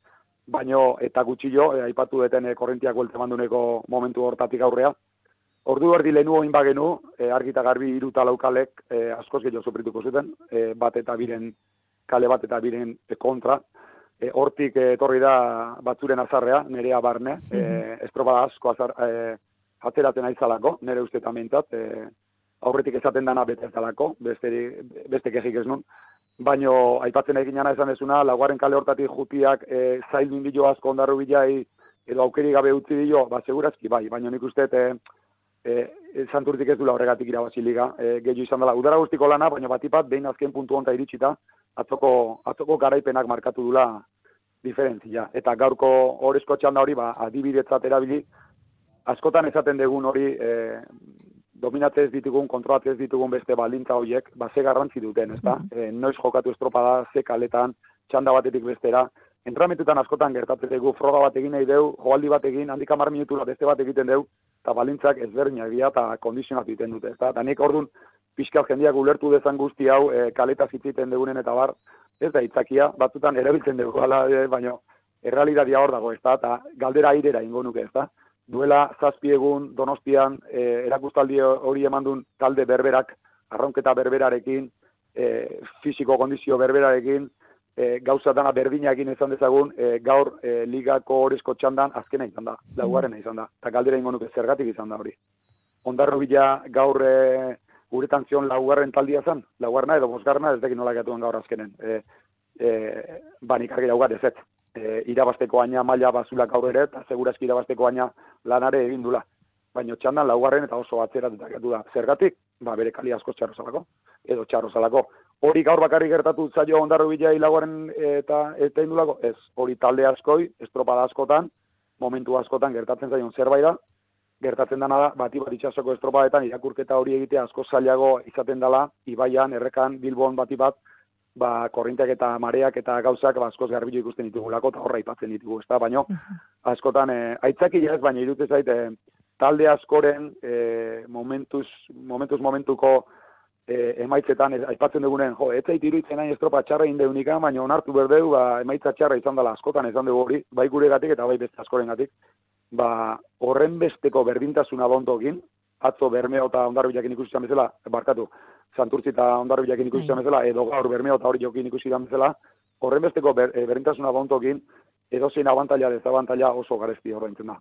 Baino eta gutxillo, e, aipatu deten e, korrentiak guelte manduneko momentu hortatik aurrea. Ordu erdi lehenu oin bagenu, e, argita garbi iruta laukalek e, askoz gehiago soprituko zuten, e, bat eta biren, kale bat eta biren kontra, e, hortik etorri da batzuren azarrea, nerea barne, e, estropa asko azar, e, atzeratzen aizalako, nere uste tamentat, e, aurretik esaten dana bete ezalako, beste, beste kejik ez nun, baino aipatzen egin jana esan ezuna, laguaren kale hortatik jutiak e, zaildu indilo asko ondarru bilai, edo aukeri gabe utzi dio, ba, segurazki bai, baino nik uste, e, e, santurtik ez dula horregatik irabazi liga, e, gehiu izan dela, udara guztiko lana, baina batipat, behin azken puntu honta iritsita, atzoko, atzoko garaipenak markatu dula diferentzia. Eta gaurko horrezko txanda hori, ba, adibidetzat erabili, askotan esaten dugun hori, e, dominatzez ditugun, kontrolatzez ditugun beste balintza horiek, ba, ze garrantzi duten, ez da? E, noiz jokatu estropada, ze kaletan, txanda batetik bestera, entramentutan askotan gertatzen dugu, froga bat egin nahi dugu, joaldi bat egin, handik amar minutura beste bat egiten dugu, eta balintzak ezberdinak dira eta kondizionatu egiten dute. Eta, eta nik orduan, pixka jendeak ulertu dezan guzti hau, e, kaleta zitziten dugunen eta bar, ez da itzakia, batzutan erabiltzen dugu, ala, e, baina errealitatea hor dago, ez da, eta galdera airera ingo nuke, ez da. Duela zazpiegun donostian e, erakustaldi hori emandun talde berberak, arronketa berberarekin, e, fisiko kondizio berberarekin, e, gauza dana berdinakin izan dezagun, e, gaur e, ligako horrezko txandan azkena izan da, laugarrena izan da, eta galdera ingo nuke zergatik izan da hori. Ondarro bila gaur e, guretan zion laugarren taldia zen, laugarna edo bosgarna ez dekin nola gatuan gaur azkenen. E, e, banik argi daugat ez e, irabasteko aina maila bazulak gaur ere, eta segurazki irabasteko aina lanare egin dula. Baina txandan laugarren eta oso atzeratuta gatu da. Zergatik? Ba, bere kali asko txarro zalako, edo txarro zalako. Hori gaur bakarri gertatu zaio ondarro bila laugarren eta eta indulako? Ez, hori talde askoi, estropada askotan, momentu askotan gertatzen zaion zerbait da, gertatzen dana da, bati bat itxasoko estropadetan irakurketa hori egitea asko zailago izaten dela, ibaian, errekan, bilbon bati bat, ba, korrinteak eta mareak eta gauzak ba, askoz garbilu ikusten ditugulako eta horra ipatzen ditugu, ez da, baino, askotan, e, aitzaki ez, baina irute zait, e, talde askoren e, momentuz, momentuz momentuko e, emaitzetan, e, aipatzen dugunen, jo, ez zait iruditzen nahi estropa txarra indeunika, baina onartu berdeu, ba, emaitza txarra izan dela askotan izan dugu hori, bai gure gatik eta bai beste askoren gatik, ba, horren besteko berdintasuna dontokin, atzo Bermeo eta Ondarbilakin ikusi izan bezala, barkatu, Santurtzi eta Ondarbilakin ikusi izan bezala, edo gaur Bermeo eta hori jokin ikusi izan bezala, horren besteko ber, e, berintasuna bontokin, edo zein abantaila dezabantaila oso garesti horreintzen da.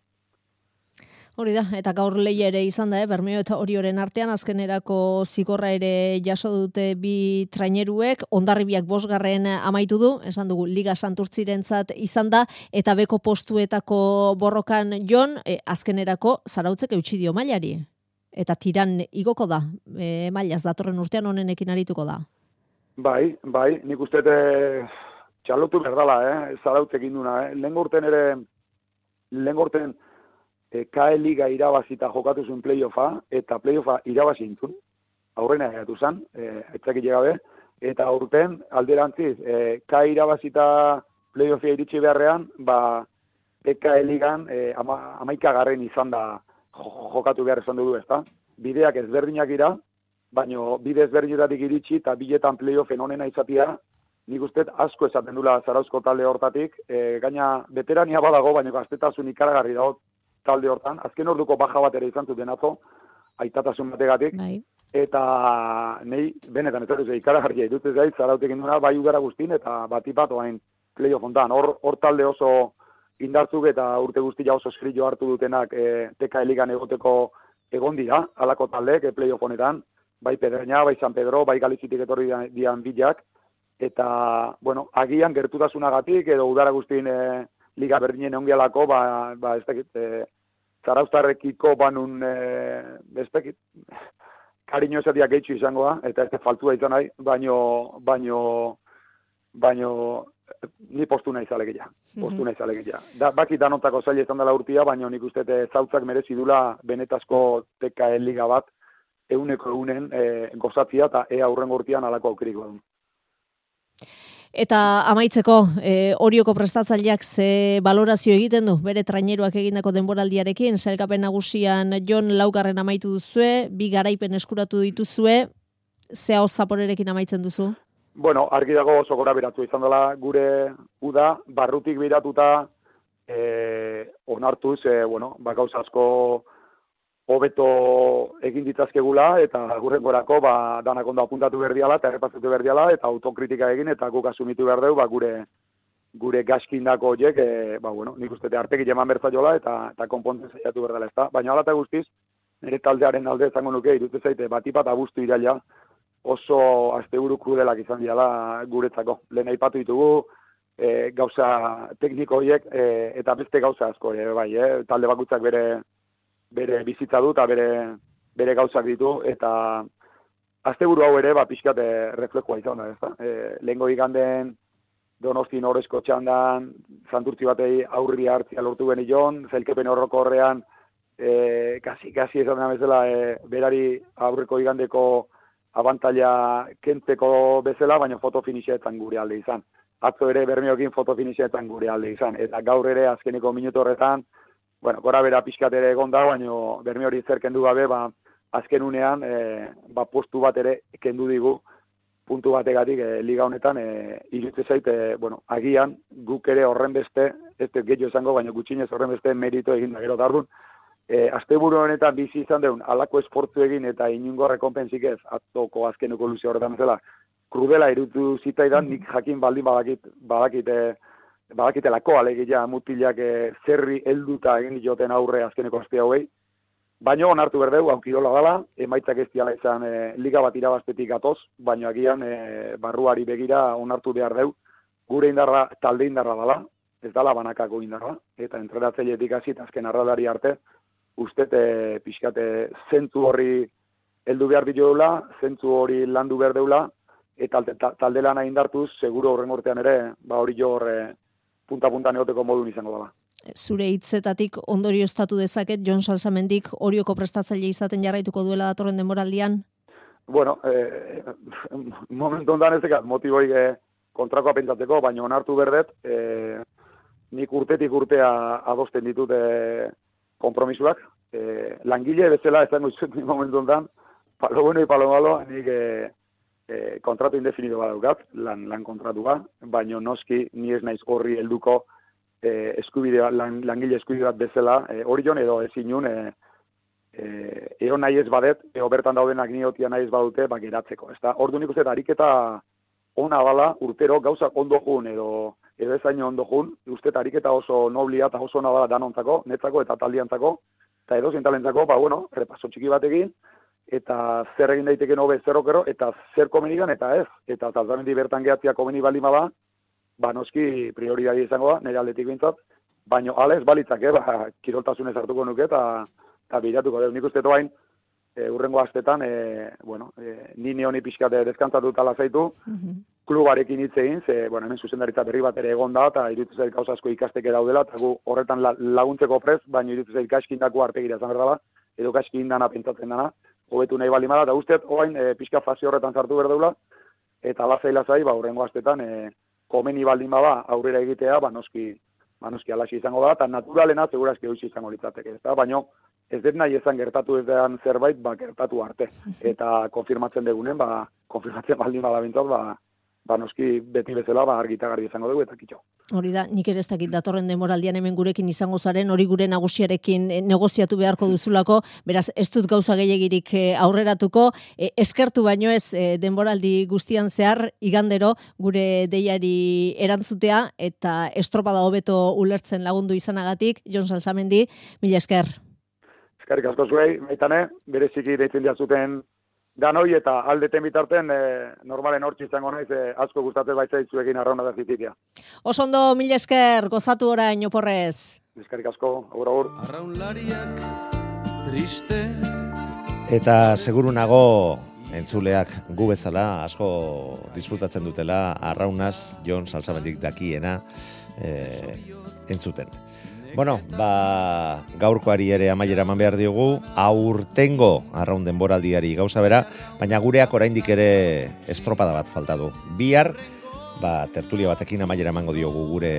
Hori da, eta gaur leia ere izan da, eh? Bermeo eta Orioren artean azkenerako zigorra ere jaso dute bi traineruek, ondarribiak bosgarren amaitu du, esan dugu Liga Santurtzirentzat izan da, eta beko postuetako borrokan jon, eh, azkenerako zarautzek eutxi dio mailari. Eta tiran igoko da, e, mailaz datorren urtean honenekin arituko da. Bai, bai, nik uste e, txalotu berdala, eh? zarautzek induna, eh? lehen urten ere, lehen urten, e, KE Liga irabazita jokatu zuen playoffa, eta playoffa irabazi intun, aurrena egatu zen, e, etzakit gabe, eta aurten alderantziz, e, KE irabazita playoffia iritsi beharrean, ba, PKE Ligan e, ama, amaika garren izan da jokatu behar izan dugu, ezta? Bideak ezberdinak dira, baino bide ezberdinetatik iritsi eta biletan playoffen onena izatia, nik uste asko esaten dula zarauzko talde hortatik, e, gaina veterania badago, baina gaztetasun ikaragarri dago talde hortan. Azken orduko baja bat ere izan zuten atzo, aitatasun bategatik. Bai. Eta nei, benetan, ez dut ikaragarria idutze zait, zarautek induna, bai ugara guztin, eta batipat oain playoff ontan. Hor, hor talde oso indartzuk eta urte guztia oso eskrillo hartu dutenak e, teka eligan egoteko egon dira, alako taldeek e, playoff honetan, bai Pedreña, bai San Pedro, bai Galizitik etorri dian bilak, eta, bueno, agian gertutasunagatik edo udara guztien e, liga berdinen ongialako, ba, ba ez dakit, e, zaraustarrekiko banun, e, ez dakit, kariño esatia gehitxu izango da, eta ez faltua izan nahi, baino, baino, baino, ni postu nahi zalegeia, postu nahi zalegeia. Da, baki danotako zaila izan dela urtia, baino nik uste zautzak merezi dula benetazko TKL liga bat, euneko eunen e, gozatzia eta ea aurren urtian alako aukeriko duen. Eta amaitzeko, e, orioko prestatzaileak ze balorazio egiten du, bere traineruak egindako denboraldiarekin, zelkapen nagusian Jon Laugarren amaitu duzue, bi garaipen eskuratu dituzue, ze hau zaporerekin amaitzen duzu? Bueno, argi dago oso gora beratu izan dela gure uda, barrutik biratuta e, onartuz, e, bueno, bakauz asko hobeto egin ditzazkegula eta gurrengorako ba danak ondo apuntatu berdiala eta errepasatu berdiala eta autokritika egin eta guk asumitu behar dugu ba, gure gure gaskindako horiek e, ba bueno nik uste arteki eman bertzaiola eta eta konpontzen saiatu berdela ezta? Baina hala ta guztiz nire taldearen alde izango nuke irute zaite batipat abuztu iraila oso asteburu krudelak izan diala guretzako. Lehen aipatu ditugu e, gauza tekniko horiek e, eta beste gauza asko e, bai e, talde bakutzak bere bere bizitza du eta bere, bere gauzak ditu, eta asteburu hau ere, ba, pixkat e, reflekoa izan da, ez da. E, lehenko iganden, donosti norezko txandan, santurtzi batei aurri hartzia lortu beni jon, zelkepen horroko horrean, e, kasi, kasi esan da bezala, e, berari aurreko igandeko abantaila kentzeko bezala, baina fotofinixeetan gure alde izan. Atzo ere bermeokin fotofinixeetan gure alde izan. Eta gaur ere azkeneko minutu horretan, bueno, gora bera pixkat ere egon da, baina berme hori zer kendu gabe, ba, azken unean, e, ba, postu bat ere kendu digu, puntu bategatik e, liga honetan, e, irutze zait, e, bueno, agian, guk ere horren beste, ez dut gehiago esango, baina gutxinez horren beste merito egin da gero dardun, e, azte buru honetan bizi izan deun, alako esportzu egin eta inungo rekompensik ez, atzoko azkeneko luze horretan zela, krudela irutu zitaidan, nik jakin baldin badakit, badakit, e, badakitelako alegia mutilak e, zerri helduta egin joten aurre azkeneko aste hauei. Baina onartu berdeu, aukirola dala, emaitzak ez diala izan e, liga bat irabaztetik gatoz, baina agian e, barruari begira onartu behar deu, gure indarra talde indarra dala, ez dala banakako indarra, eta entrenatzeiletik hasi azken arradari arte, uste e, pixkate zentu horri heldu behar dituela, zentu hori landu behar deula, eta talde lana indartuz, seguro horren urtean ere, ba hori jo horre, punta-punta neoteko modun izango dela. Zure hitzetatik ondorio estatu dezaket, Jon Salsamendik horioko prestatzaile izaten jarraituko duela datorren demoraldian? Bueno, eh, momentu ondan ez dekat, motiboi eh, kontrakoa pentsatzeko, baina onartu berdet, eh, nik urtetik urtea adosten ditut eh, kompromisuak. Eh, langile bezala ezango izut momentu ondan, palo bueno y palo malo, nik eh, e, kontratu indefinido badaukat, lan, lan kontratu ba, baino noski ni ez naiz horri helduko e, eskubidea, lan, langile eskubide bat bezala, e, hori edo ezin e, e, eo nahi ez badet, eo bertan daudenak niotia nahi ez badute, ba, geratzeko. Ez da, ordu nik uste, ariketa ona bala, urtero gauzak ondo jun, edo, edo ezaino ondo jun, uste, ariketa oso noblia eta oso ona bala danontzako, netzako eta taldiantzako, eta edo zintalentzako, ba, bueno, repaso txiki batekin, eta zer egin daiteke nobe zer okero, eta zer komenigan, eta ez. Eta talzamendi bertan gehatzia komeni bali ba, ba noski prioridadi izango da, nire aldetik bintzat, baino alez balitzak, eh, ba, kiroltasunez hartuko nuke, eta, eta bilatuko dut. Nik uste toain, e, urrengo astetan, e, bueno, e, nini honi pixkate deskantzatu tala zaitu, klubarekin hitz egin, ze, bueno, hemen zuzendaritza berri bat ere egon da, eta irutu zait gauza asko ikasteke daudela, eta gu horretan la, laguntzeko prez, baina irutu zait gaskindako artegira zan berdala, edo gaskindana pentsatzen dana, hobetu nahi bali mara, eta usteet, oain, e, pixka fase horretan sartu berdeula, eta lazai lazai, ba, urrengo astetan, e, komeni baldin bada aurrera egitea, ba, noski, ba, noski alaxi izango da, eta naturalena, segurazki hoiz izango litzateke, ez da, baino, ez dut nahi ezan gertatu ez dean zerbait, ba, gertatu arte. Eta konfirmatzen degunen, ba, konfirmatzen baldin bada bintzat, ba, ba noski beti bezala ba argita garbi izango dugu eta kitxo. Hori da, nik ere ez dakit datorren demoraldian hemen gurekin izango zaren, hori gure nagusiarekin eh, negoziatu beharko duzulako, beraz ez dut gauza gehiagirik eh, aurreratuko, e, eskertu baino ez denboraldi guztian zehar, igandero gure deiari erantzutea eta estropada hobeto ulertzen lagundu izanagatik, Jon Salsamendi, mila esker. Eskerrik asko zuei, maitane, bereziki deitzen diazuten danoi eta aldeten bitarten e, normalen hortzi izango naiz e, asko gustatzen baitza zuekin arrauna da zititia. Osondo, mila esker, gozatu orain oporrez. Eskerrik asko, agur agur. Arraunlariak triste Eta seguru nago entzuleak gu bezala asko disfrutatzen dutela arraunaz Jon Salsamendik dakiena e, entzuten. Bueno, ba, gaurkoari ere amaiera eman behar diogu, aurtengo arraun denboraldiari gauza bera, baina gureak oraindik ere estropada bat falta du. Bihar, ba, tertulia batekin amaiera emango diogu gure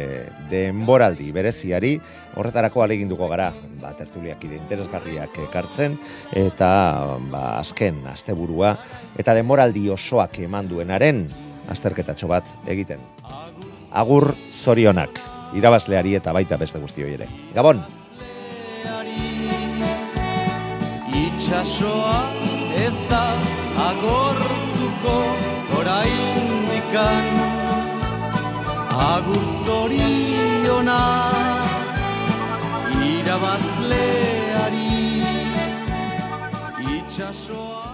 denboraldi bereziari, horretarako aleginduko gara, ba, tertuliak ide interesgarriak ekartzen, eta ba, azken asteburua eta denboraldi osoak eman duenaren azterketatxo bat egiten. Agur zorionak irabazleari eta baita beste guztioi ere. Gabon! Itxasoa ez da agortuko oraindikan Agur zoriona irabazleari Itxasoa